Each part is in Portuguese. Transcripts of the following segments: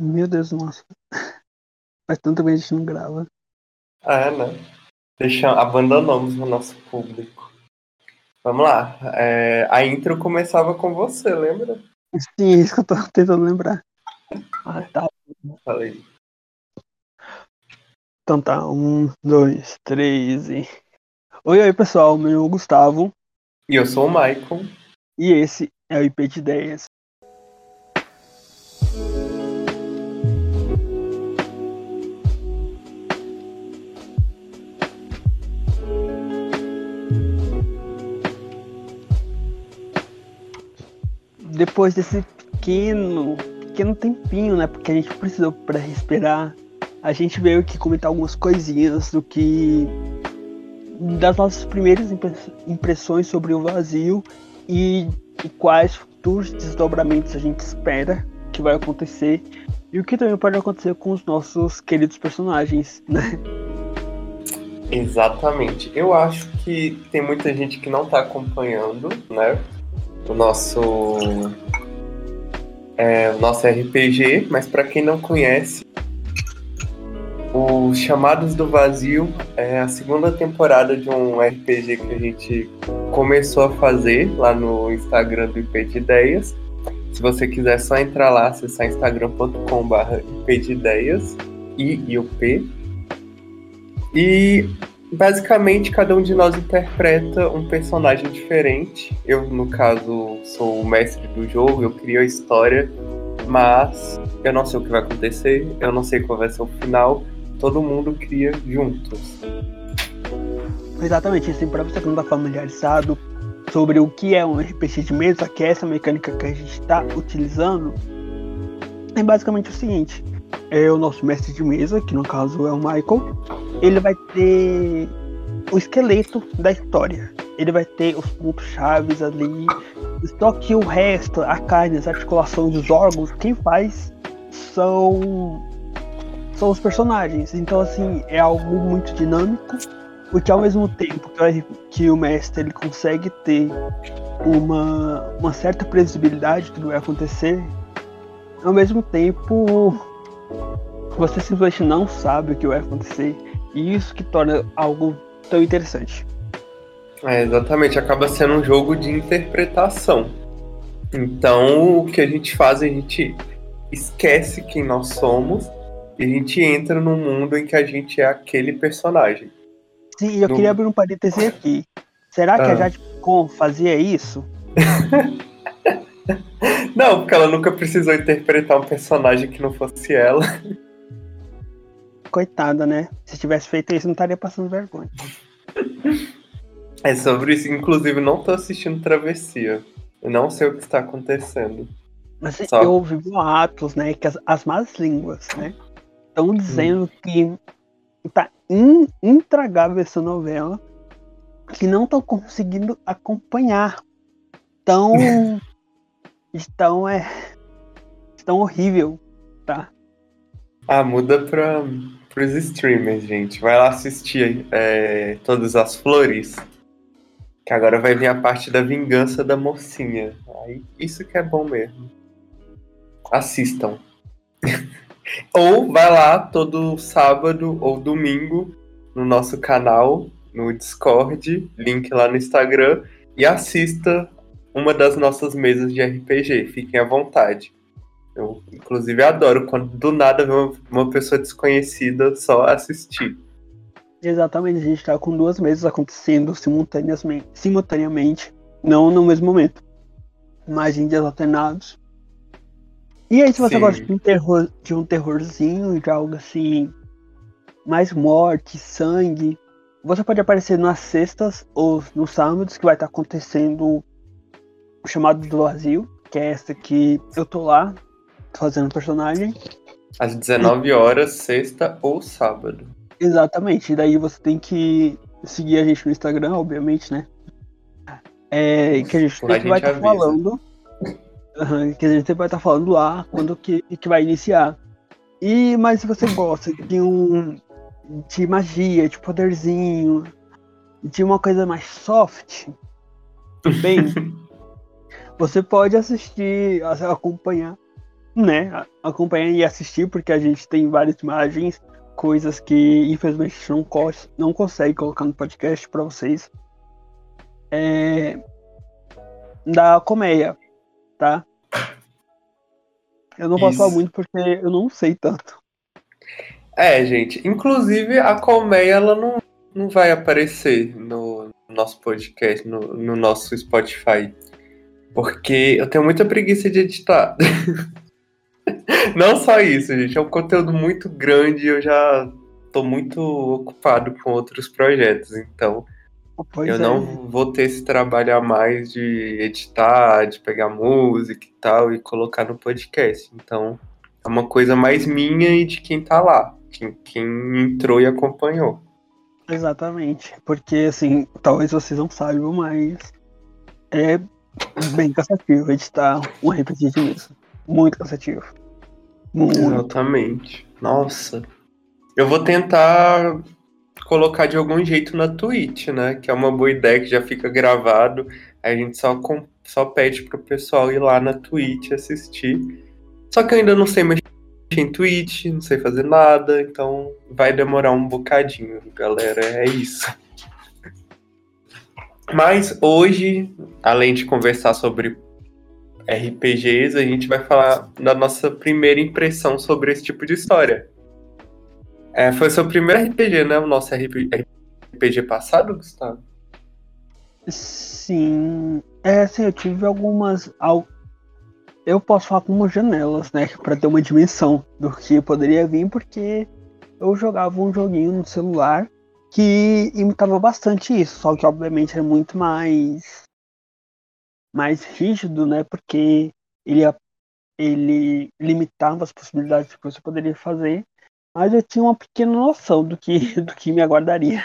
Meu Deus, nossa. Faz tanto que a gente não grava. É, né? Deixa, abandonamos o nosso público. Vamos lá. É, a intro começava com você, lembra? Sim, é isso que eu tô tentando lembrar. Ah, tá. Falei. Então tá, um, dois, três e. Oi, oi pessoal, meu nome é Gustavo E eu sou o Michael. e esse é o IP de Ideias. Depois desse pequeno, pequeno tempinho, né? Porque a gente precisou para respirar, a gente veio aqui comentar algumas coisinhas do que das nossas primeiras impre- impressões sobre o vazio e, e quais futuros desdobramentos a gente espera que vai acontecer e o que também pode acontecer com os nossos queridos personagens, né? Exatamente. Eu acho que tem muita gente que não tá acompanhando, né? O nosso. é, nosso RPG, mas para quem não conhece, o Chamados do Vazio é a segunda temporada de um RPG que a gente começou a fazer lá no Instagram do IP de Ideias. Se você quiser é só entrar lá, acessar instagram.com.br IP de Ideias, I e o P. E basicamente cada um de nós interpreta um personagem diferente. Eu, no caso, sou o mestre do jogo, eu crio a história, mas eu não sei o que vai acontecer, eu não sei qual vai ser o final. Todo mundo cria juntos. Exatamente, assim, para você que não está familiarizado sobre o que é um RPG de mesa, que é essa mecânica que a gente está utilizando, é basicamente o seguinte: é o nosso mestre de mesa, que no caso é o Michael, ele vai ter o esqueleto da história. Ele vai ter os pontos chaves ali. Só que o resto, a carne, as articulações, os órgãos, quem faz são são os personagens. Então assim, é algo muito dinâmico, porque ao mesmo tempo que o, mestre ele consegue ter uma, uma certa previsibilidade do que vai acontecer, ao mesmo tempo você simplesmente não sabe o que vai acontecer. E isso que torna algo tão interessante. É, exatamente, acaba sendo um jogo de interpretação. Então, o que a gente faz, a gente esquece quem nós somos e a gente entra num mundo em que a gente é aquele personagem. Sim, e eu No- queria abrir um parêntese aqui. Será que Ah. a Jade Picon fazia isso? Não, porque ela nunca precisou interpretar um personagem que não fosse ela. Coitada, né? Se tivesse feito isso, não estaria passando vergonha. É sobre isso. Inclusive, não tô assistindo Travessia. Eu não sei o que está acontecendo. Mas Só. eu ouvi boatos, né? Que as, as más línguas, né? Estão dizendo que tá in- intragável essa novela. Que não estão conseguindo acompanhar. Tão. Estão é. Tão horrível, tá? Ah, muda para os streamers, gente. Vai lá assistir é, Todas as Flores. Que agora vai vir a parte da vingança da mocinha. Aí, isso que é bom mesmo. Assistam. ou vai lá todo sábado ou domingo no nosso canal, no Discord, link lá no Instagram, e assista uma das nossas mesas de RPG. Fiquem à vontade. Eu, inclusive, adoro quando do nada vem uma, uma pessoa desconhecida só assistir. Exatamente, a gente tá com duas mesas acontecendo simultaneamente, simultaneamente, não no mesmo momento, mas em dias alternados. E aí, se você Sim. gosta de um, terror, de um terrorzinho, de algo assim, mais morte, sangue, você pode aparecer nas sextas ou nos sábados, que vai estar acontecendo o chamado do vazio, que é essa que eu tô lá, fazendo personagem. Às 19 horas, sexta ou sábado. Exatamente, e daí você tem que seguir a gente no Instagram, obviamente, né? É, que a gente Lá a sempre vai gente estar avisa. falando. Que a gente sempre vai estar falando lá quando que, que vai iniciar. E, mas se você gosta de um. de magia, de poderzinho, de uma coisa mais soft, bem, você pode assistir, acompanhar né, acompanhar e assistir, porque a gente tem várias imagens, coisas que infelizmente não, co não consegue colocar no podcast para vocês. É, da colmeia, tá? Eu não posso Isso. falar muito porque eu não sei tanto. É, gente. Inclusive, a colmeia ela não, não vai aparecer no nosso podcast, no, no nosso Spotify. Porque eu tenho muita preguiça de editar. não só isso, gente. É um conteúdo muito grande e eu já tô muito ocupado com outros projetos. Então, Pois eu é. não vou ter esse trabalho a mais de editar, de pegar música e tal e colocar no podcast. Então, é uma coisa mais minha e de quem tá lá, quem, quem entrou e acompanhou. Exatamente. Porque, assim, talvez vocês não saibam, mas é bem cansativo editar um de mesa. Muito cansativo. Muito. Exatamente. Nossa. Eu vou tentar colocar de algum jeito na Twitch, né? Que é uma boa ideia que já fica gravado. Aí a gente só, só pede pro pessoal ir lá na Twitch assistir. Só que eu ainda não sei mexer em Twitch, não sei fazer nada, então vai demorar um bocadinho, galera. É isso. Mas hoje, além de conversar sobre RPGs, a gente vai falar da nossa primeira impressão sobre esse tipo de história. É, foi seu primeiro RPG, né? O nosso RPG passado, Gustavo? Sim. É, sim, eu tive algumas. Eu posso falar com umas janelas, né? Pra ter uma dimensão do que poderia vir, porque eu jogava um joguinho no celular que imitava bastante isso, só que obviamente era muito mais mais rígido, né? Porque ele, ele limitava as possibilidades que você poderia fazer mas eu tinha uma pequena noção do que, do que me aguardaria.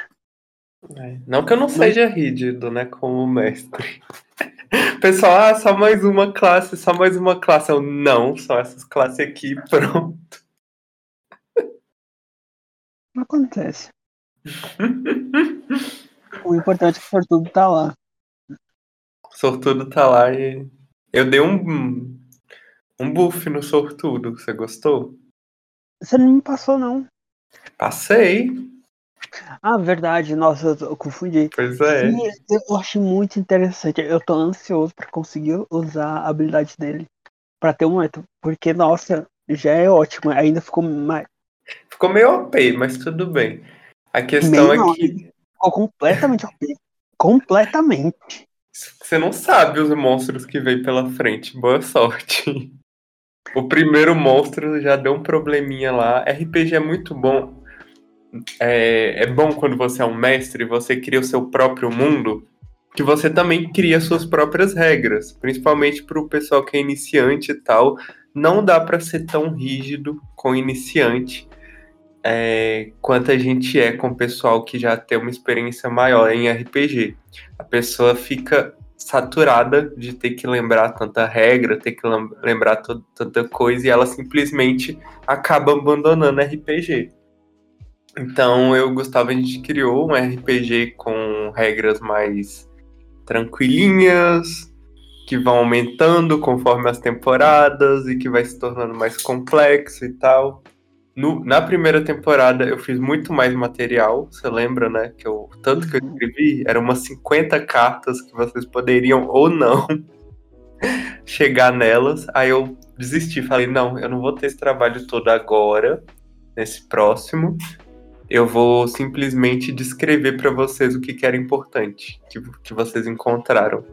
É, não que eu não mas... seja rígido, né, como mestre. Pessoal, ah, só mais uma classe, só mais uma classe. Eu, não, só essas classes aqui, pronto. Acontece. O importante é que o sortudo tá lá. O sortudo tá lá e. Eu dei um, um buff no sortudo. Você gostou? Você não me passou, não. Passei. Ah, verdade. Nossa, eu confundi. Pois é. Sim, eu achei muito interessante. Eu tô ansioso para conseguir usar a habilidade dele. para ter um momento. Porque, nossa, já é ótimo. Ainda ficou mais. Ficou meio OP, mas tudo bem. A questão meio é que. Ficou completamente. Completamente. Você não sabe os monstros que vem pela frente. Boa sorte. O primeiro monstro já deu um probleminha lá. RPG é muito bom. É, é bom quando você é um mestre e você cria o seu próprio mundo, que você também cria suas próprias regras, principalmente para o pessoal que é iniciante e tal. Não dá para ser tão rígido com iniciante é, quanto a gente é com o pessoal que já tem uma experiência maior em RPG. A pessoa fica saturada de ter que lembrar tanta regra, ter que lembrar tanta coisa, e ela simplesmente acaba abandonando RPG. Então eu gostava, a gente criou um RPG com regras mais tranquilinhas, que vão aumentando conforme as temporadas e que vai se tornando mais complexo e tal. No, na primeira temporada eu fiz muito mais material, você lembra, né? Que eu, tanto que eu uhum. escrevi, eram umas 50 cartas que vocês poderiam ou não chegar nelas. Aí eu desisti, falei, não, eu não vou ter esse trabalho todo agora, nesse próximo. Eu vou simplesmente descrever para vocês o que, que era importante, que, que vocês encontraram.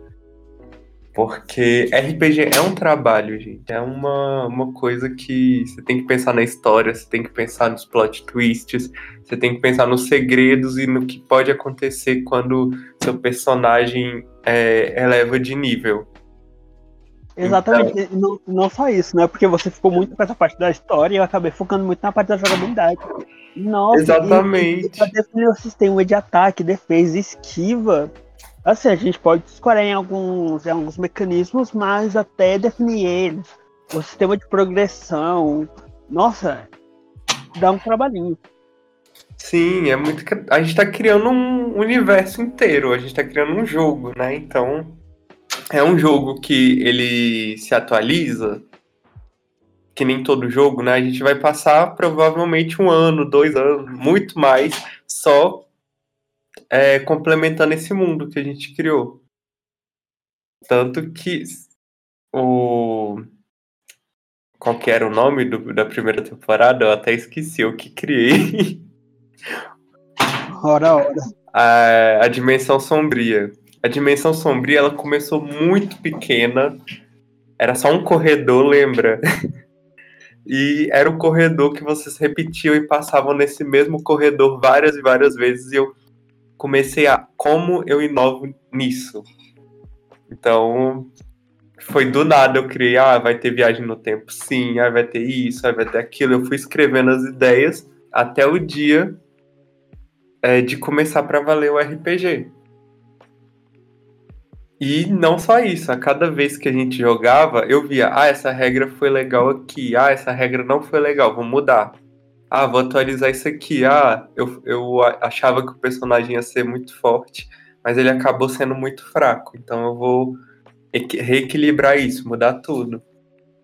Porque RPG é um trabalho, gente. É uma, uma coisa que você tem que pensar na história, você tem que pensar nos plot twists, você tem que pensar nos segredos e no que pode acontecer quando seu personagem é, eleva de nível. Exatamente, então... não, não só isso, né? Porque você ficou muito com essa parte da história e eu acabei focando muito na parte da jogabilidade. Nossa, Exatamente. E, e pra definir o sistema de ataque, defesa, esquiva, Assim, a gente pode escolher em alguns, em alguns mecanismos, mas até definir eles. O sistema de progressão. Nossa, dá um trabalhinho. Sim, é muito. A gente tá criando um universo inteiro, a gente tá criando um jogo, né? Então. É um jogo que ele se atualiza. que nem todo jogo, né? A gente vai passar provavelmente um ano, dois anos, muito mais, só é, complementando esse mundo que a gente criou. Tanto que o. Qual que era o nome do, da primeira temporada? Eu até esqueci, o que criei. Ora, ora. A, a Dimensão Sombria. A Dimensão Sombria, ela começou muito pequena. Era só um corredor, lembra? E era um corredor que vocês repetiam e passavam nesse mesmo corredor várias e várias vezes. E eu comecei a como eu inovo nisso. Então, foi do nada eu criei, ah, vai ter viagem no tempo, sim, ah, vai ter isso, ah, vai ter aquilo. Eu fui escrevendo as ideias até o dia é, de começar para valer o RPG. E não só isso, a cada vez que a gente jogava, eu via, ah, essa regra foi legal aqui, ah, essa regra não foi legal, vou mudar. Ah, vou atualizar isso aqui. Ah, eu, eu achava que o personagem ia ser muito forte, mas ele acabou sendo muito fraco. Então eu vou reequilibrar isso, mudar tudo.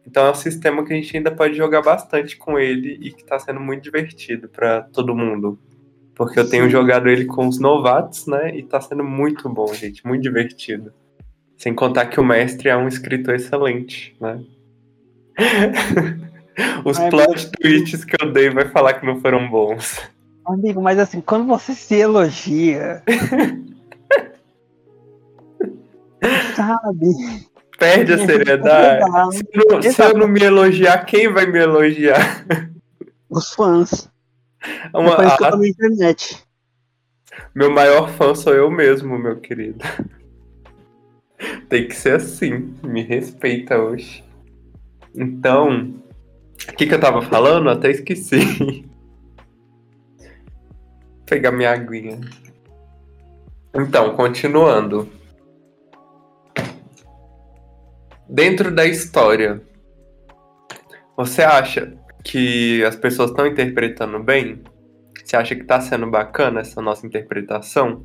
Então é um sistema que a gente ainda pode jogar bastante com ele e que está sendo muito divertido para todo mundo. Porque eu tenho jogado ele com os novatos, né? E está sendo muito bom, gente, muito divertido. Sem contar que o mestre é um escritor excelente, né? Os Ai, plot twists que eu dei vai falar que não foram bons. Amigo, mas assim, quando você se elogia. sabe? Perde a seriedade. Se, não, se, eu não me elogiar, quem vai me elogiar? Os fãs. Uma, Depois a... na internet. Meu maior fã sou eu mesmo, meu querido. Tem que ser assim. Me respeita hoje. Então, o que, que eu tava falando? Até esqueci. Vou pegar minha aguinha. Então, continuando. Dentro da história, você acha que as pessoas estão interpretando bem? Você acha que tá sendo bacana essa nossa interpretação?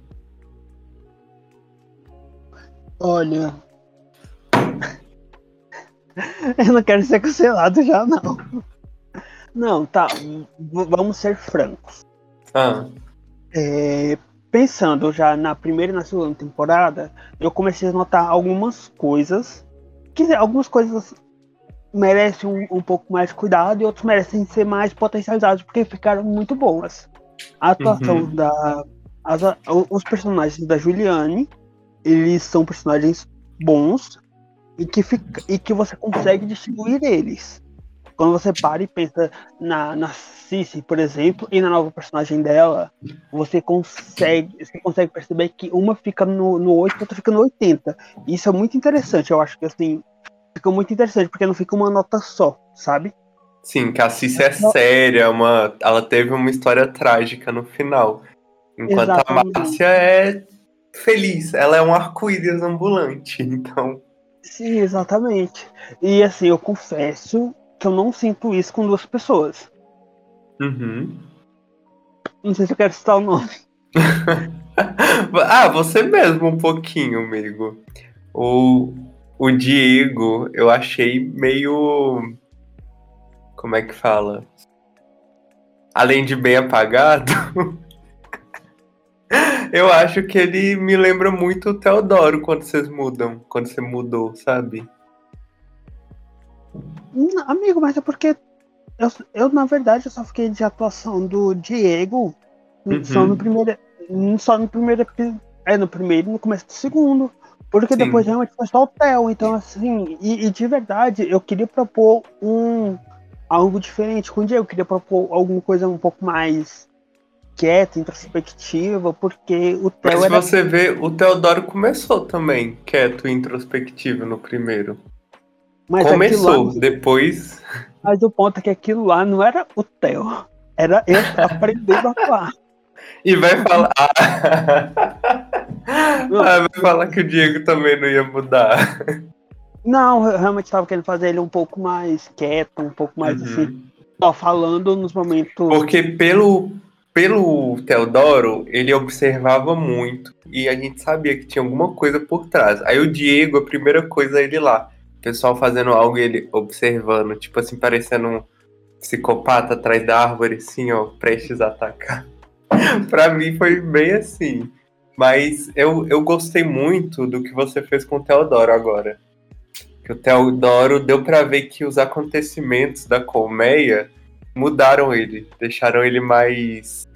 Olha. Eu não quero ser cancelado já, não. Não, tá. vamos ser francos. Ah. É, pensando já na primeira e na segunda temporada, eu comecei a notar algumas coisas. Que algumas coisas merecem um, um pouco mais de cuidado e outros merecem ser mais potencializados porque ficaram muito boas. A atuação uhum. da. As, os personagens da Juliane eles são personagens bons e que, fica, e que você consegue distinguir eles. Quando você para e pensa na, na Cici, por exemplo, e na nova personagem dela, você consegue, você consegue perceber que uma fica no, no 8 e outra fica no 80. Isso é muito interessante, eu acho que assim, fica muito interessante, porque não fica uma nota só, sabe? Sim, que a Cici é séria, uma, ela teve uma história trágica no final. Enquanto Exatamente. a Márcia é feliz. Ela é um arco-íris ambulante, então. Sim, exatamente. E assim, eu confesso que eu não sinto isso com duas pessoas. Uhum. Não sei se eu quero citar o nome. ah, você mesmo um pouquinho, amigo. O, o Diego, eu achei meio. Como é que fala? Além de bem apagado. Eu acho que ele me lembra muito o Teodoro quando vocês mudam, quando você mudou, sabe? Não, amigo, mas é porque eu, eu, na verdade, eu só fiquei de atuação do Diego uhum. só no primeiro. Só no primeiro É, no primeiro e no começo do segundo. Porque Sim. depois realmente foi só o Theo. Então, assim, e, e, de verdade, eu queria propor um algo diferente com o Diego. Eu queria propor alguma coisa um pouco mais quieta, introspectiva, porque o Theo Mas era... você vê, o Teodoro começou também quieto e introspectivo no primeiro. Mas começou, lá... depois... Mas o ponto é que aquilo lá não era o Theo, era eu aprendendo a falar. E vai falar... ah, vai falar que o Diego também não ia mudar. Não, eu realmente estava querendo fazer ele um pouco mais quieto, um pouco mais uhum. assim, só falando nos momentos. Porque pelo, pelo Teodoro, ele observava muito e a gente sabia que tinha alguma coisa por trás. Aí o Diego, a primeira coisa ele lá. pessoal fazendo algo ele observando, tipo assim, parecendo um psicopata atrás da árvore, assim, ó, prestes a atacar. pra mim foi bem assim. Mas eu, eu gostei muito do que você fez com o Teodoro agora. Que o Teodoro deu para ver que os acontecimentos da colmeia mudaram ele, deixaram ele mais.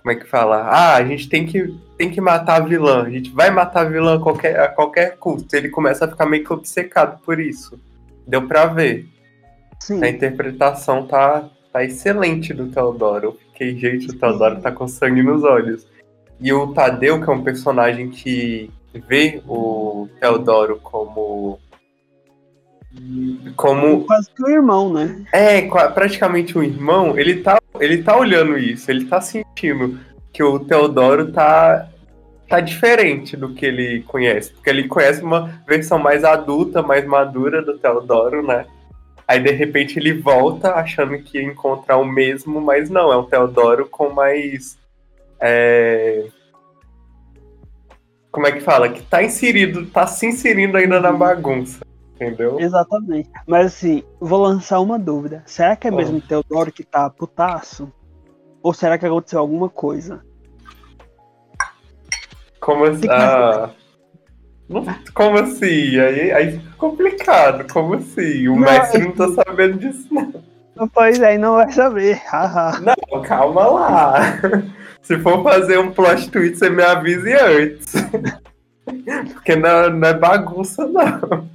Como é que fala? Ah, a gente tem que, tem que matar a vilã, a gente vai matar a vilã a qualquer, a qualquer custo. Ele começa a ficar meio que obcecado por isso. Deu pra ver. Sim. A interpretação tá, tá excelente do Teodoro. Eu fiquei, gente, o Teodoro tá com sangue nos olhos. E o Tadeu, que é um personagem que vê o Teodoro como como quase que um irmão, né? É, praticamente um irmão. Ele tá, ele tá olhando isso, ele tá sentindo que o Teodoro tá tá diferente do que ele conhece, porque ele conhece uma versão mais adulta, mais madura do Teodoro, né? Aí de repente ele volta achando que ia encontrar o mesmo, mas não, é um Teodoro com mais é... Como é que fala? Que tá inserido, tá se inserindo ainda na bagunça entendeu? Exatamente. Mas assim, vou lançar uma dúvida. Será que é mesmo o Teodoro que tá putaço? Ou será que aconteceu alguma coisa? Como assim? Ah, como assim? Aí, aí fica complicado. Como assim? O não, mestre não tá sabendo disso, não. Pois é, não vai saber. não, calma lá. Se for fazer um plot twist, você me avise antes. Porque não, não é bagunça, não.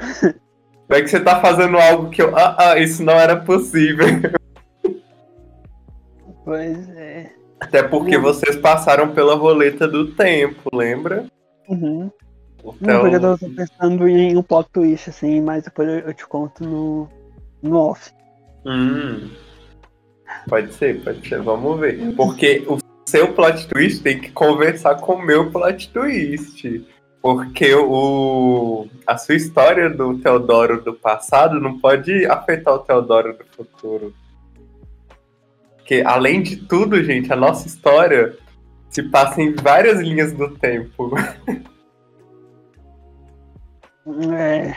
Como é que você tá fazendo algo que eu. Ah, ah, isso não era possível. Pois é. Até porque uhum. vocês passaram pela roleta do tempo, lembra? Uhum. Então... Não, eu tô pensando em um plot twist, assim, mas depois eu te conto no, no off. Hum. Pode ser, pode ser, vamos ver. Porque o seu plot twist tem que conversar com o meu plot twist. Porque o, a sua história do Teodoro do passado não pode afetar o Teodoro do futuro. Porque, além de tudo, gente, a nossa história se passa em várias linhas do tempo. É.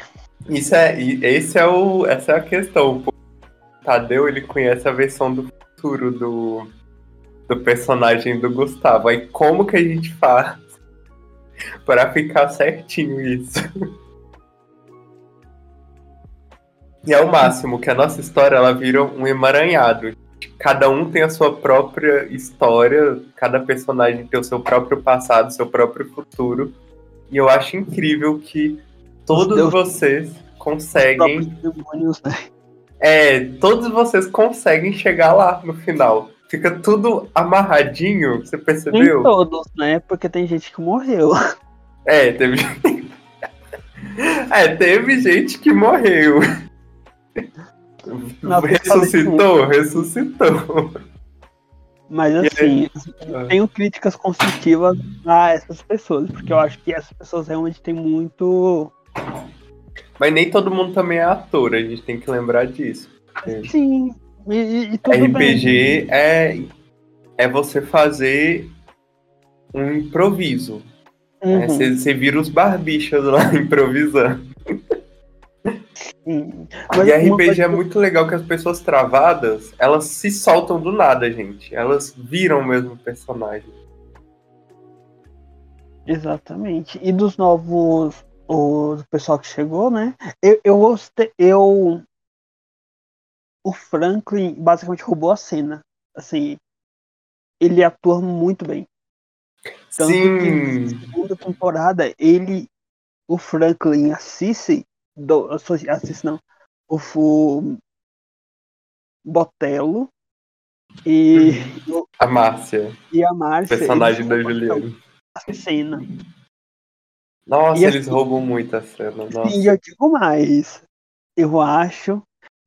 Isso é, esse é o, essa é a questão. O Tadeu ele conhece a versão do futuro do, do personagem do Gustavo. Aí como que a gente faz para ficar certinho isso. E é o máximo, que a nossa história ela vira um emaranhado. Cada um tem a sua própria história, cada personagem tem o seu próprio passado, seu próprio futuro. E eu acho incrível que todos Deus vocês conseguem. Demônios, né? É, todos vocês conseguem chegar lá no final. Fica tudo amarradinho, você percebeu? Nem todos, né? Porque tem gente que morreu. É, teve. é, teve gente que morreu. Não, ressuscitou, ressuscitou. Mas assim, aí... tenho críticas construtivas a essas pessoas, porque eu acho que essas pessoas realmente têm muito. Mas nem todo mundo também é ator, a gente tem que lembrar disso. Sim, e, e RPG bem. é é você fazer um improviso. Uhum. Você uhum. vira os barbichas lá improvisando. Sim. Mas e RPG é muito legal que as pessoas travadas, elas se soltam do nada, gente. Elas viram mesmo o personagem. Exatamente. E dos novos. O pessoal que chegou, né? Eu, eu gostei. Eu o Franklin basicamente roubou a cena. Assim, ele atua muito bem. Tanto Sim. na segunda temporada, ele, o Franklin assiste, do, assiste não, o, o Botello e a Márcia. E a Márcia. Personagem da Juliana. A cena. Nossa, e eles assim, roubam muito a cena. Nossa. E eu digo mais. Eu acho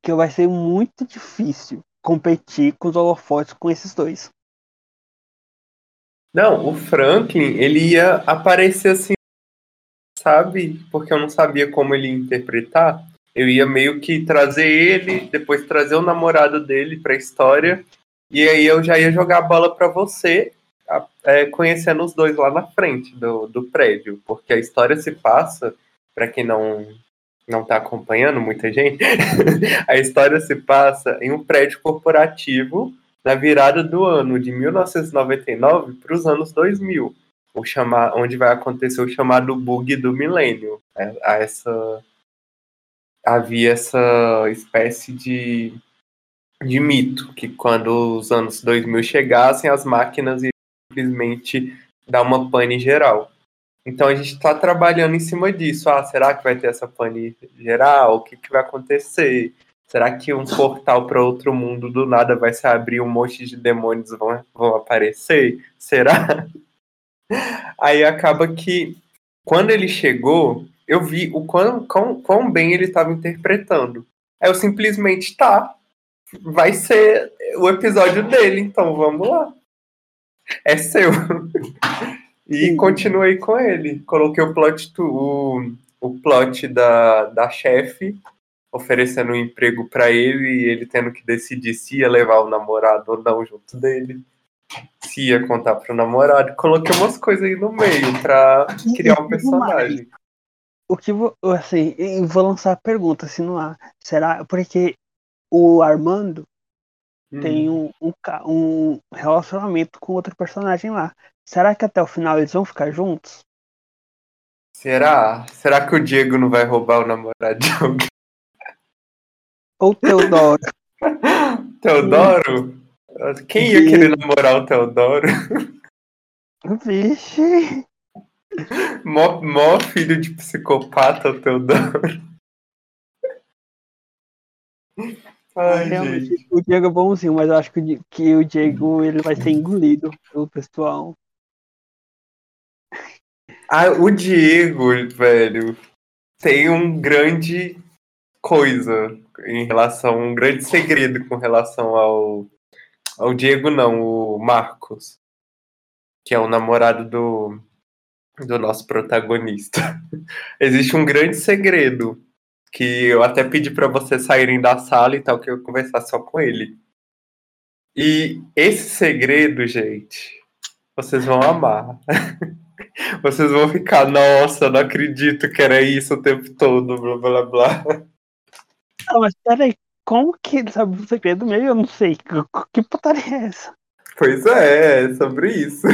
que vai ser muito difícil competir com os holofotes com esses dois. Não, o Franklin, ele ia aparecer assim, sabe? Porque eu não sabia como ele interpretar. Eu ia meio que trazer ele, depois trazer o namorado dele pra história. E aí eu já ia jogar a bola para você, é, conhecendo os dois lá na frente do, do prédio. Porque a história se passa, para quem não não está acompanhando, muita gente, a história se passa em um prédio corporativo na virada do ano de 1999 para os anos 2000, o chamar, onde vai acontecer o chamado bug do milênio. É, essa, havia essa espécie de, de mito que quando os anos 2000 chegassem, as máquinas iam simplesmente dar uma pane geral. Então a gente está trabalhando em cima disso. Ah, será que vai ter essa pane geral? O que, que vai acontecer? Será que um portal para outro mundo do nada vai se abrir um monte de demônios vão, vão aparecer? Será? Aí acaba que quando ele chegou, eu vi o quão, quão, quão bem ele estava interpretando. Aí eu simplesmente, tá, vai ser o episódio dele, então vamos lá. É seu. E continuei com ele. Coloquei o plot, o, o plot da, da chefe oferecendo um emprego para ele e ele tendo que decidir se ia levar o namorado ou não junto dele. Se ia contar pro namorado. Coloquei umas coisas aí no meio pra criar um personagem. O que vou, assim, vou lançar a pergunta, se não há. Será? Porque o Armando hum. tem um, um, um relacionamento com outro personagem lá. Será que até o final eles vão ficar juntos? Será? Será que o Diego não vai roubar o namorado de alguém? Ou Teodoro? Teodoro? Quem ia querer namorar o Teodoro? Vixe! Mó, mó filho de psicopata, o Teodoro. Ai, Realmente, gente. o Diego é bonzinho, mas eu acho que, que o Diego ele vai ser engolido pelo pessoal. Ah, o Diego, velho, tem um grande coisa em relação, um grande segredo com relação ao, ao Diego, não, o Marcos, que é o namorado do, do nosso protagonista. Existe um grande segredo que eu até pedi para vocês saírem da sala e tal, que eu conversar só com ele. E esse segredo, gente, vocês vão amar. Vocês vão ficar, nossa, não acredito que era isso o tempo todo, blá blá blá. Não, mas peraí, como que ele sabe o segredo meio? Eu não sei. Que putaria é essa? Pois é, é sobre isso.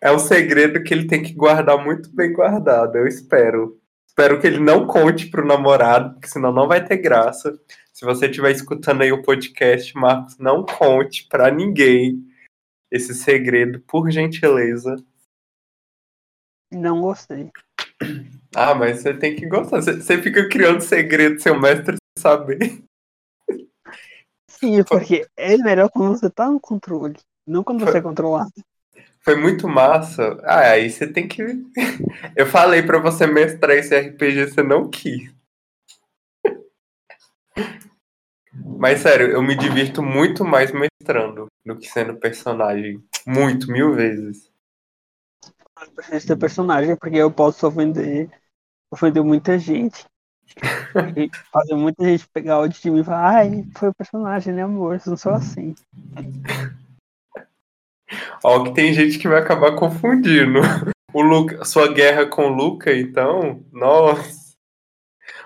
É um segredo que ele tem que guardar muito bem guardado, eu espero. Espero que ele não conte pro namorado, porque senão não vai ter graça. Se você estiver escutando aí o podcast, Marcos, não conte para ninguém esse segredo, por gentileza. Não gostei. Ah, mas você tem que gostar. Você fica criando segredo seu mestre saber. Sim, porque é melhor quando você tá no controle, não quando você é controlado. Foi muito massa. Ah, aí você tem que. Eu falei para você mestrar esse RPG, você não quis. Mas sério, eu me divirto muito mais mestrando do que sendo personagem. Muito, mil vezes esse personagem, porque eu posso ofender, ofender muita gente. e fazer muita gente pegar o de mim e falar, ai, foi o personagem, né, amor? Eu não sou assim. Ó, que tem gente que vai acabar confundindo. O Luca, sua guerra com o Luca, então, nossa.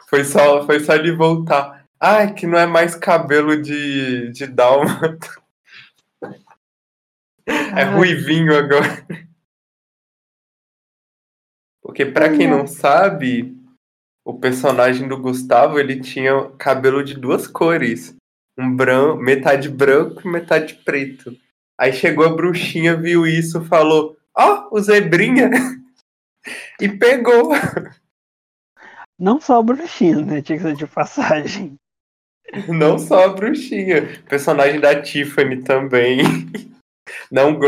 Foi só, foi só ele voltar. Ai, que não é mais cabelo de, de dálmata. É ruivinho agora. Porque para quem não sabe, o personagem do Gustavo, ele tinha cabelo de duas cores. Um branco, metade branco e metade preto. Aí chegou a bruxinha, viu isso, falou: "Ó, oh, o zebrinha". e pegou. Não só a bruxinha, né? Tinha que ser de passagem. Não só a bruxinha, personagem da Tiffany também. Não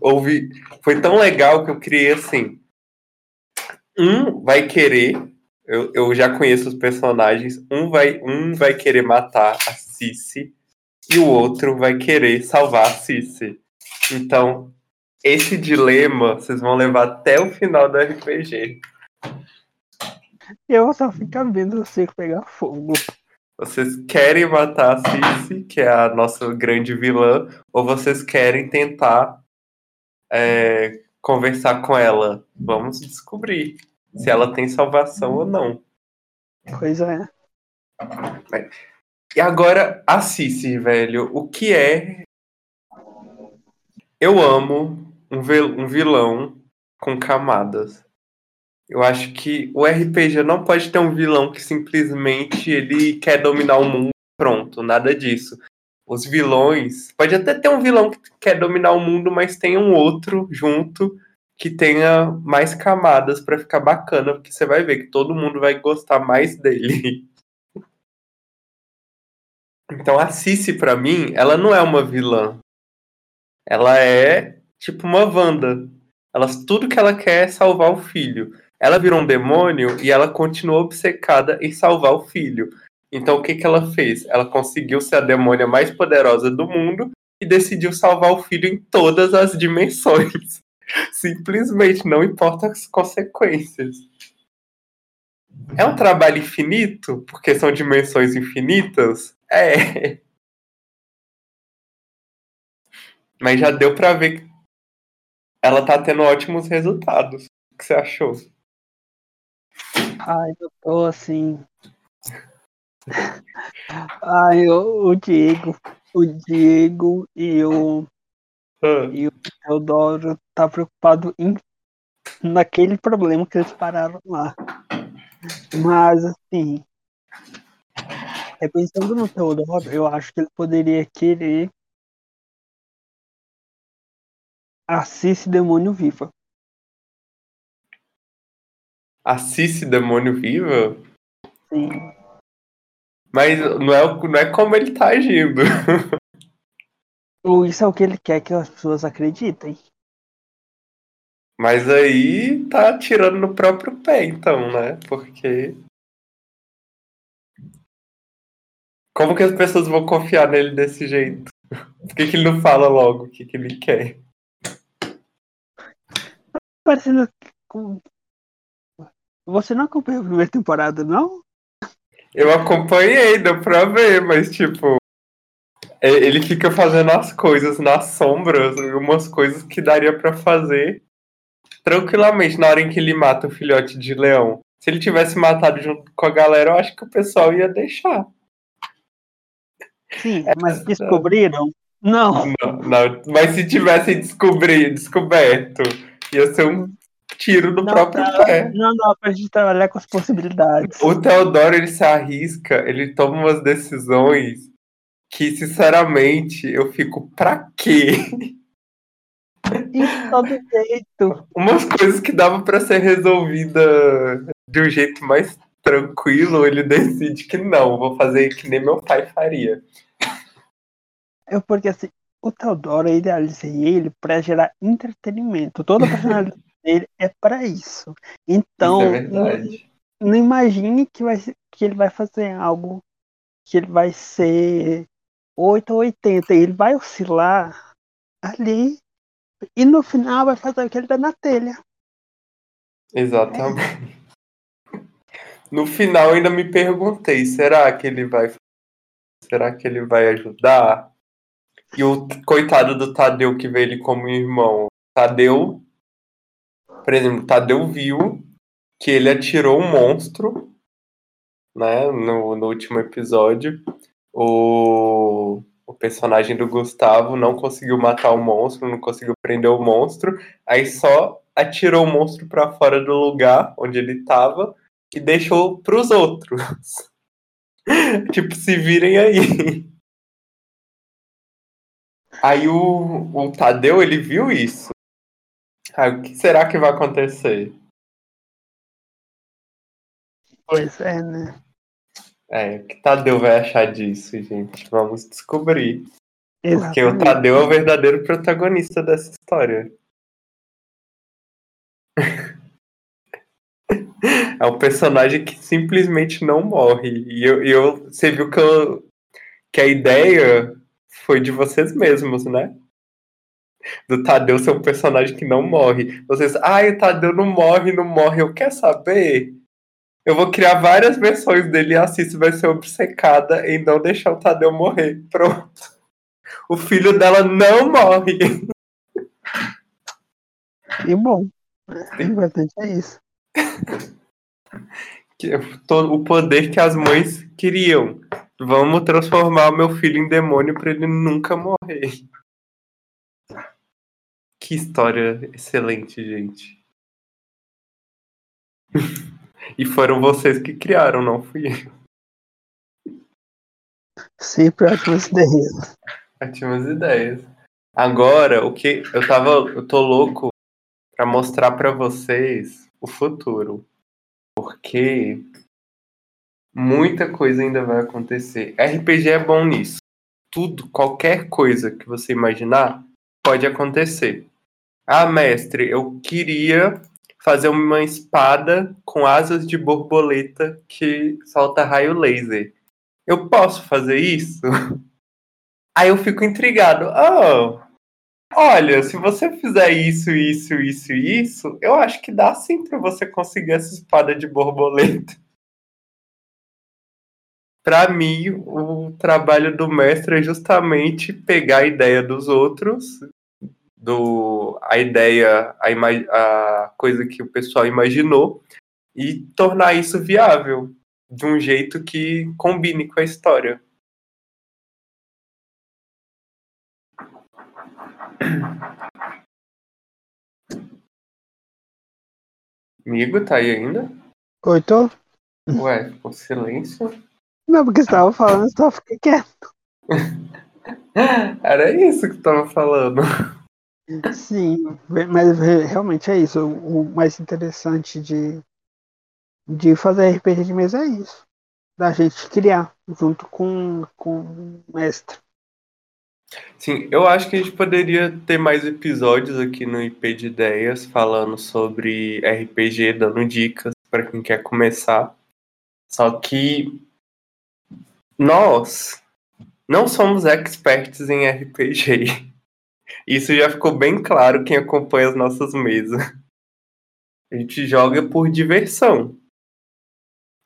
houve, foi tão legal que eu criei assim, um vai querer, eu, eu já conheço os personagens, um vai, um vai querer matar a Cici e o outro vai querer salvar a Cici. Então, esse dilema vocês vão levar até o final do RPG. Eu só ficar vendo você pegar fogo. Vocês querem matar a Cici, que é a nossa grande vilã, ou vocês querem tentar é, conversar com ela. Vamos descobrir. Se ela tem salvação ou não. Pois é. E agora, a Cici, velho, o que é. Eu amo um, um vilão com camadas. Eu acho que o RPG não pode ter um vilão que simplesmente ele quer dominar o mundo, pronto, nada disso. Os vilões, pode até ter um vilão que quer dominar o mundo, mas tem um outro junto que tenha mais camadas para ficar bacana, porque você vai ver que todo mundo vai gostar mais dele. Então a Cici para mim, ela não é uma vilã. Ela é tipo uma Wanda. Ela, tudo que ela quer é salvar o filho. Ela virou um demônio e ela continua obcecada em salvar o filho. Então o que, que ela fez? Ela conseguiu ser a demônia mais poderosa do mundo e decidiu salvar o filho em todas as dimensões. Simplesmente, não importa as consequências. É um trabalho infinito, porque são dimensões infinitas? É. Mas já deu pra ver que ela tá tendo ótimos resultados. O que você achou? Ai, eu tô assim. Ai, o Diego, o Diego e o, ah. e o Teodoro tá preocupado em, naquele problema que eles pararam lá. Mas assim, é pensando no Teodoro, eu acho que ele poderia querer a Cici Demônio Viva. A Cici Demônio Viva? Sim. Mas não é, não é como ele tá agindo. Isso é o que ele quer que as pessoas acreditem. Mas aí tá tirando no próprio pé, então, né? Porque. Como que as pessoas vão confiar nele desse jeito? Por que, que ele não fala logo o que, que ele quer? Parecendo. Você não acompanhou a primeira temporada, não? Eu acompanhei, deu pra ver, mas tipo. É, ele fica fazendo as coisas nas sombras, umas coisas que daria para fazer tranquilamente na hora em que ele mata o filhote de leão. Se ele tivesse matado junto com a galera, eu acho que o pessoal ia deixar. Sim, mas descobriram? Não. não. Não, mas se tivessem descobrir, descoberto, ia ser um tiro no não, próprio não, pé. Não dá pra gente trabalhar com as possibilidades. O Teodoro, ele se arrisca, ele toma umas decisões que, sinceramente, eu fico, pra quê? De todo jeito. Umas coisas que dava para ser resolvida de um jeito mais tranquilo, ele decide que não, vou fazer que nem meu pai faria. É porque assim, o Teodoro, eu idealizei ele para gerar entretenimento. Toda a personalidade dele é para isso. Então, isso é não, não, imagine que, vai, que ele vai fazer algo que ele vai ser 8 ou 80. Ele vai oscilar ali e no final vai fazer o que ele dá na telha. Exatamente. É. No final ainda me perguntei, será que ele vai será que ele vai ajudar? E o coitado do Tadeu que vê ele como irmão. Tadeu, por exemplo, Tadeu viu que ele atirou um monstro, né, no, no último episódio. O, o personagem do Gustavo não conseguiu matar o monstro, não conseguiu prender o monstro, aí só atirou o monstro para fora do lugar onde ele estava e deixou para os outros. tipo, se virem aí. Aí o, o Tadeu, ele viu isso. Aí, o que será que vai acontecer? Pois é, né? É, o que Tadeu vai achar disso, gente? Vamos descobrir. Exatamente. Porque o Tadeu é o verdadeiro protagonista dessa história. é um personagem que simplesmente não morre. E eu, eu você viu que, eu, que a ideia foi de vocês mesmos, né? Do Tadeu ser um personagem que não morre. Vocês, ai, o Tadeu não morre, não morre. Eu quero saber. Eu vou criar várias versões dele e a Cici vai ser obcecada em não deixar o Tadeu morrer. Pronto. O filho dela não morre. E bom. O importante é isso. o poder que as mães queriam. Vamos transformar o meu filho em demônio para ele nunca morrer. Que história excelente, gente. e foram vocês que criaram, não fui eu. Sempre ótimas ideias. Ótimas ideias. Agora, o que eu tava, eu tô louco para mostrar para vocês o futuro, porque muita coisa ainda vai acontecer. RPG é bom nisso. Tudo, qualquer coisa que você imaginar pode acontecer. Ah, mestre, eu queria fazer uma espada com asas de borboleta que solta raio laser. Eu posso fazer isso? Aí eu fico intrigado. Oh, olha, se você fizer isso, isso, isso isso, eu acho que dá sim para você conseguir essa espada de borboleta. Para mim, o trabalho do mestre é justamente pegar a ideia dos outros, do a ideia, a, a coisa que o pessoal imaginou e tornar isso viável de um jeito que combine com a história. Amigo, tá aí ainda? Oi, tô? Ué, ficou silêncio? Não, porque você tava falando, eu só fiquei quieto. Era isso que tava falando. Sim, mas realmente é isso. O mais interessante de, de fazer RPG de mesa é isso. Da gente criar junto com, com o mestre. Sim, eu acho que a gente poderia ter mais episódios aqui no IP de Ideias falando sobre RPG, dando dicas para quem quer começar. Só que nós não somos experts em RPG. Isso já ficou bem claro quem acompanha as nossas mesas. A gente joga por diversão.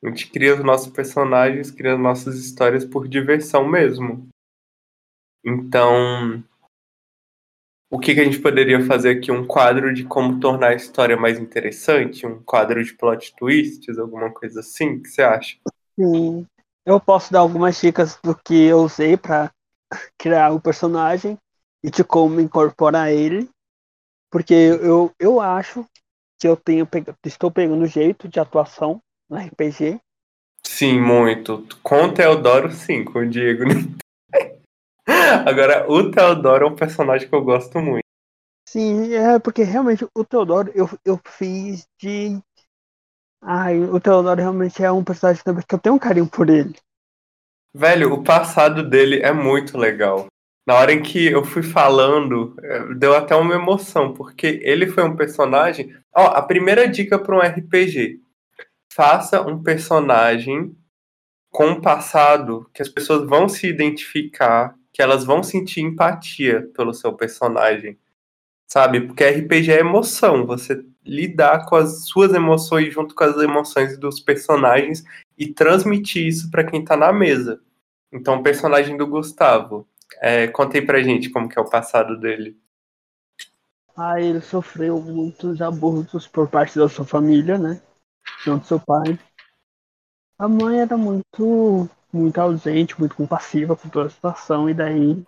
A gente cria os nossos personagens, cria nossas histórias por diversão mesmo. Então, o que, que a gente poderia fazer aqui? Um quadro de como tornar a história mais interessante? Um quadro de plot twists, alguma coisa assim? O que você acha? Sim. Eu posso dar algumas dicas do que eu usei para criar o personagem e de como incorporar ele. Porque eu, eu acho que eu tenho estou pegando jeito de atuação no RPG. Sim, muito. Com o Teodoro, sim, com o Diego. Agora, o Teodoro é um personagem que eu gosto muito. Sim, é porque realmente o Teodoro eu, eu fiz de. Ai, o Teodoro realmente é um personagem que eu tenho um carinho por ele. Velho, o passado dele é muito legal. Na hora em que eu fui falando, é, deu até uma emoção, porque ele foi um personagem. Ó, a primeira dica para um RPG: faça um personagem com um passado que as pessoas vão se identificar, que elas vão sentir empatia pelo seu personagem. Sabe? Porque RPG é emoção, você lidar com as suas emoções junto com as emoções dos personagens e transmitir isso para quem tá na mesa. Então, o personagem do Gustavo, é, contei pra gente como que é o passado dele. Ah, ele sofreu muitos abusos por parte da sua família, né? Não do seu pai. A mãe era muito muito ausente, muito compassiva com toda a situação, e daí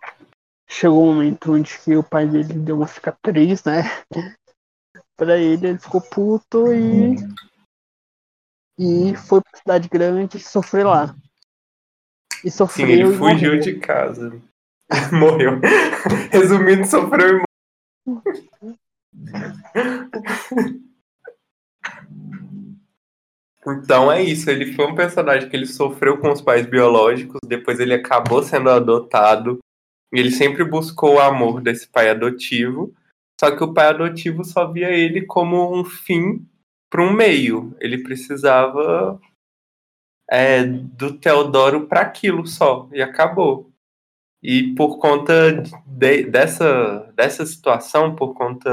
chegou um momento onde que o pai dele deu uma cicatriz, né? pra ele, ele ficou puto e. E foi pra cidade grande sofrer lá. E sofreu. Sim, ele fugiu de casa. morreu. Resumindo, sofreu e. Então é isso, ele foi um personagem que ele sofreu com os pais biológicos, depois ele acabou sendo adotado, e ele sempre buscou o amor desse pai adotivo, só que o pai adotivo só via ele como um fim para um meio. Ele precisava é, do Teodoro para aquilo só, e acabou. E por conta de, dessa, dessa situação, por conta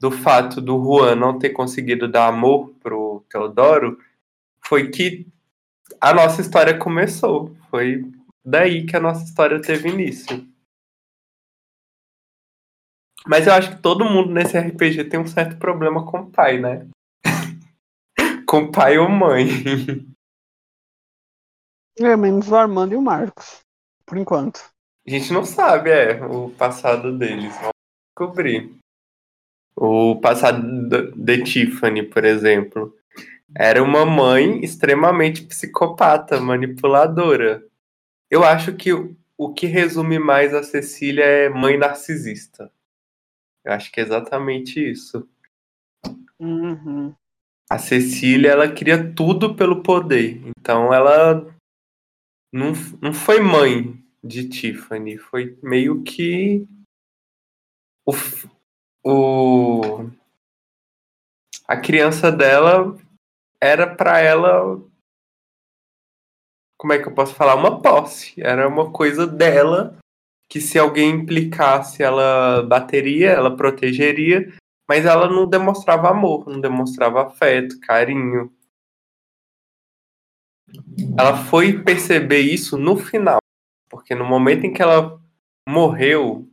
do fato do Juan não ter conseguido dar amor pro Teodoro, foi que a nossa história começou. Foi daí que a nossa história teve início. Mas eu acho que todo mundo nesse RPG tem um certo problema com o pai, né? com pai ou mãe. É, menos o Armando e o Marcos. Por enquanto. A gente não sabe, é, o passado deles. Vamos descobrir. O passado de Tiffany, por exemplo. Era uma mãe extremamente psicopata, manipuladora. Eu acho que o que resume mais a Cecília é mãe narcisista. Eu acho que é exatamente isso. Uhum. A Cecília, ela queria tudo pelo poder. Então ela não, não foi mãe de Tiffany, foi meio que o, o a criança dela era para ela como é que eu posso falar uma posse, era uma coisa dela que se alguém implicasse ela bateria, ela protegeria, mas ela não demonstrava amor, não demonstrava afeto, carinho. Ela foi perceber isso no final, porque no momento em que ela morreu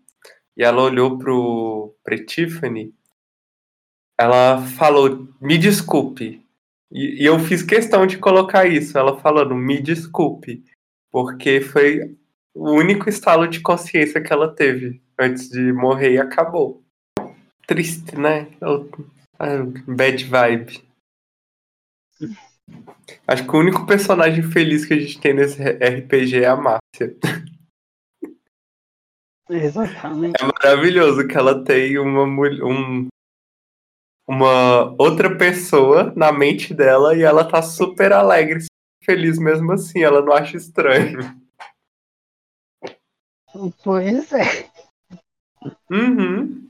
e ela olhou pro pra Tiffany, ela falou: "Me desculpe". E, e eu fiz questão de colocar isso, ela falando: "Me desculpe", porque foi o único estalo de consciência que ela teve antes de morrer e acabou. Triste, né? Bad vibe. Acho que o único personagem feliz que a gente tem nesse RPG é a Márcia. Exatamente. É maravilhoso que ela tem uma um, uma outra pessoa na mente dela e ela tá super alegre, feliz mesmo assim, ela não acha estranho. Pois é. Uhum.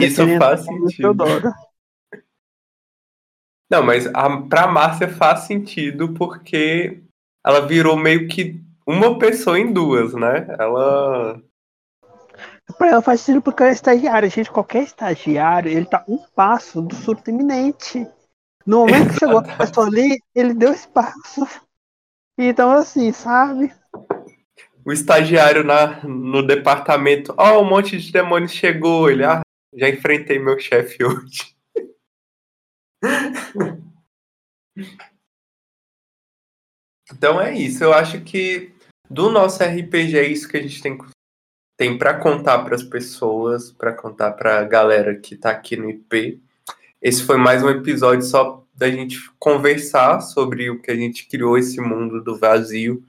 Isso faz sentido. Não, mas a, pra Márcia faz sentido porque ela virou meio que uma pessoa em duas, né? Ela. Pra ela faz sentido porque ela é estagiária. Gente, qualquer estagiário, ele tá um passo do surto iminente. No momento que chegou a pessoa ali, ele deu espaço. Então, assim, sabe? O estagiário na, no departamento, ó, oh, um monte de demônios chegou. Ele, ah, já enfrentei meu chefe hoje. Então é isso. Eu acho que do nosso RPG é isso que a gente tem, tem para contar para as pessoas, para contar para a galera que está aqui no IP. Esse foi mais um episódio só da gente conversar sobre o que a gente criou esse mundo do vazio.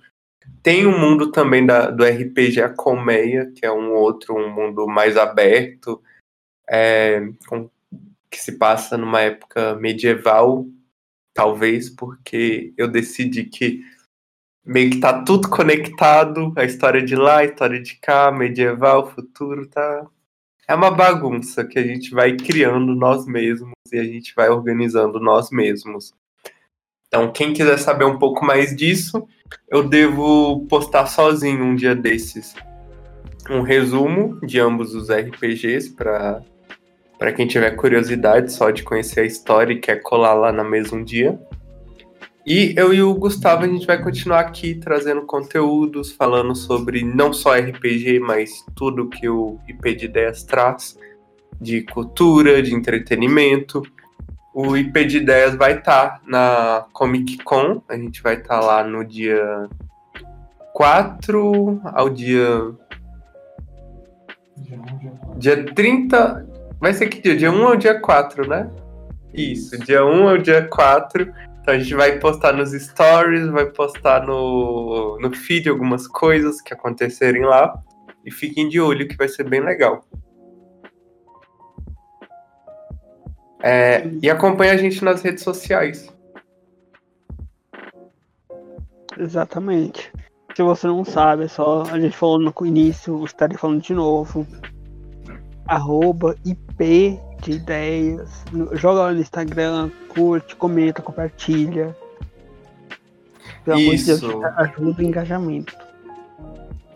Tem o um mundo também da, do RPG A Colmeia, que é um outro, um mundo mais aberto, é, com que se passa numa época medieval, talvez porque eu decidi que meio que tá tudo conectado, a história de lá, a história de cá, medieval, futuro, tá é uma bagunça que a gente vai criando nós mesmos e a gente vai organizando nós mesmos. Então, quem quiser saber um pouco mais disso, eu devo postar sozinho um dia desses um resumo de ambos os RPGs para para quem tiver curiosidade só de conhecer a história e quer colar lá na mesa um dia. E eu e o Gustavo, a gente vai continuar aqui trazendo conteúdos, falando sobre não só RPG, mas tudo que o IP de Ideias traz, de cultura, de entretenimento. O IP de Ideias vai estar tá na Comic Con, a gente vai estar tá lá no dia 4 ao dia. Dia 30, Vai ser que dia? Dia 1 ou dia 4, né? Isso, dia 1 ou dia 4. Então a gente vai postar nos stories, vai postar no, no feed algumas coisas que acontecerem lá. E fiquem de olho que vai ser bem legal. É, e acompanhe a gente nas redes sociais. Exatamente. Se você não sabe, é só a gente falou no início, estarei falando de novo arroba IP de ideias. Joga lá no Instagram, curte, comenta, compartilha. Pelo Isso. amor de Deus, ajuda o engajamento.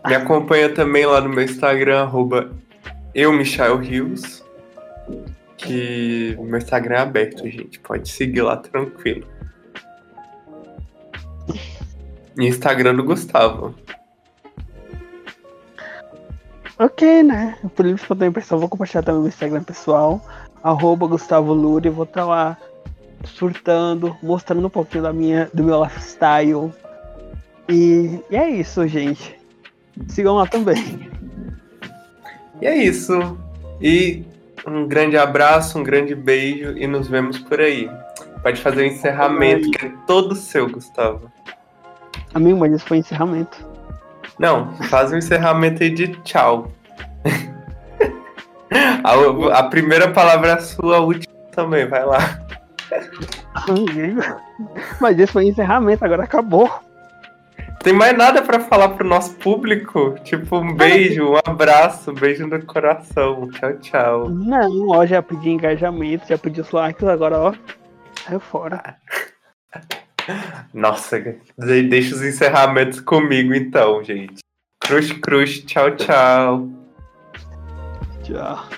Me acompanha também lá no meu Instagram, arroba eu, Michael Rios. Que o meu Instagram é aberto, gente. Pode seguir lá tranquilo. E Instagram do Gustavo. Ok, né? Por isso que eu tenho pessoal, vou compartilhar também no Instagram pessoal, arroba Gustavo Luri, vou estar tá lá surtando, mostrando um pouquinho da minha, do meu lifestyle. E, e é isso, gente. Sigam lá também. E é isso. E um grande abraço, um grande beijo e nos vemos por aí. Pode fazer o encerramento, que é todo seu, Gustavo. Amigo, mas isso foi encerramento. Não, faz o um encerramento aí de tchau. a, a, primeira palavra é sua, a última também, vai lá. Mas isso foi encerramento, agora acabou. Tem mais nada para falar pro nosso público? Tipo, um beijo, um abraço, um beijo no coração. Tchau, tchau. Não, ó, já pedi engajamento, já pedi os likes, agora, ó, saiu fora. Nossa, deixa os encerramentos comigo então, gente. Cruz, cruz, tchau, tchau. Tchau.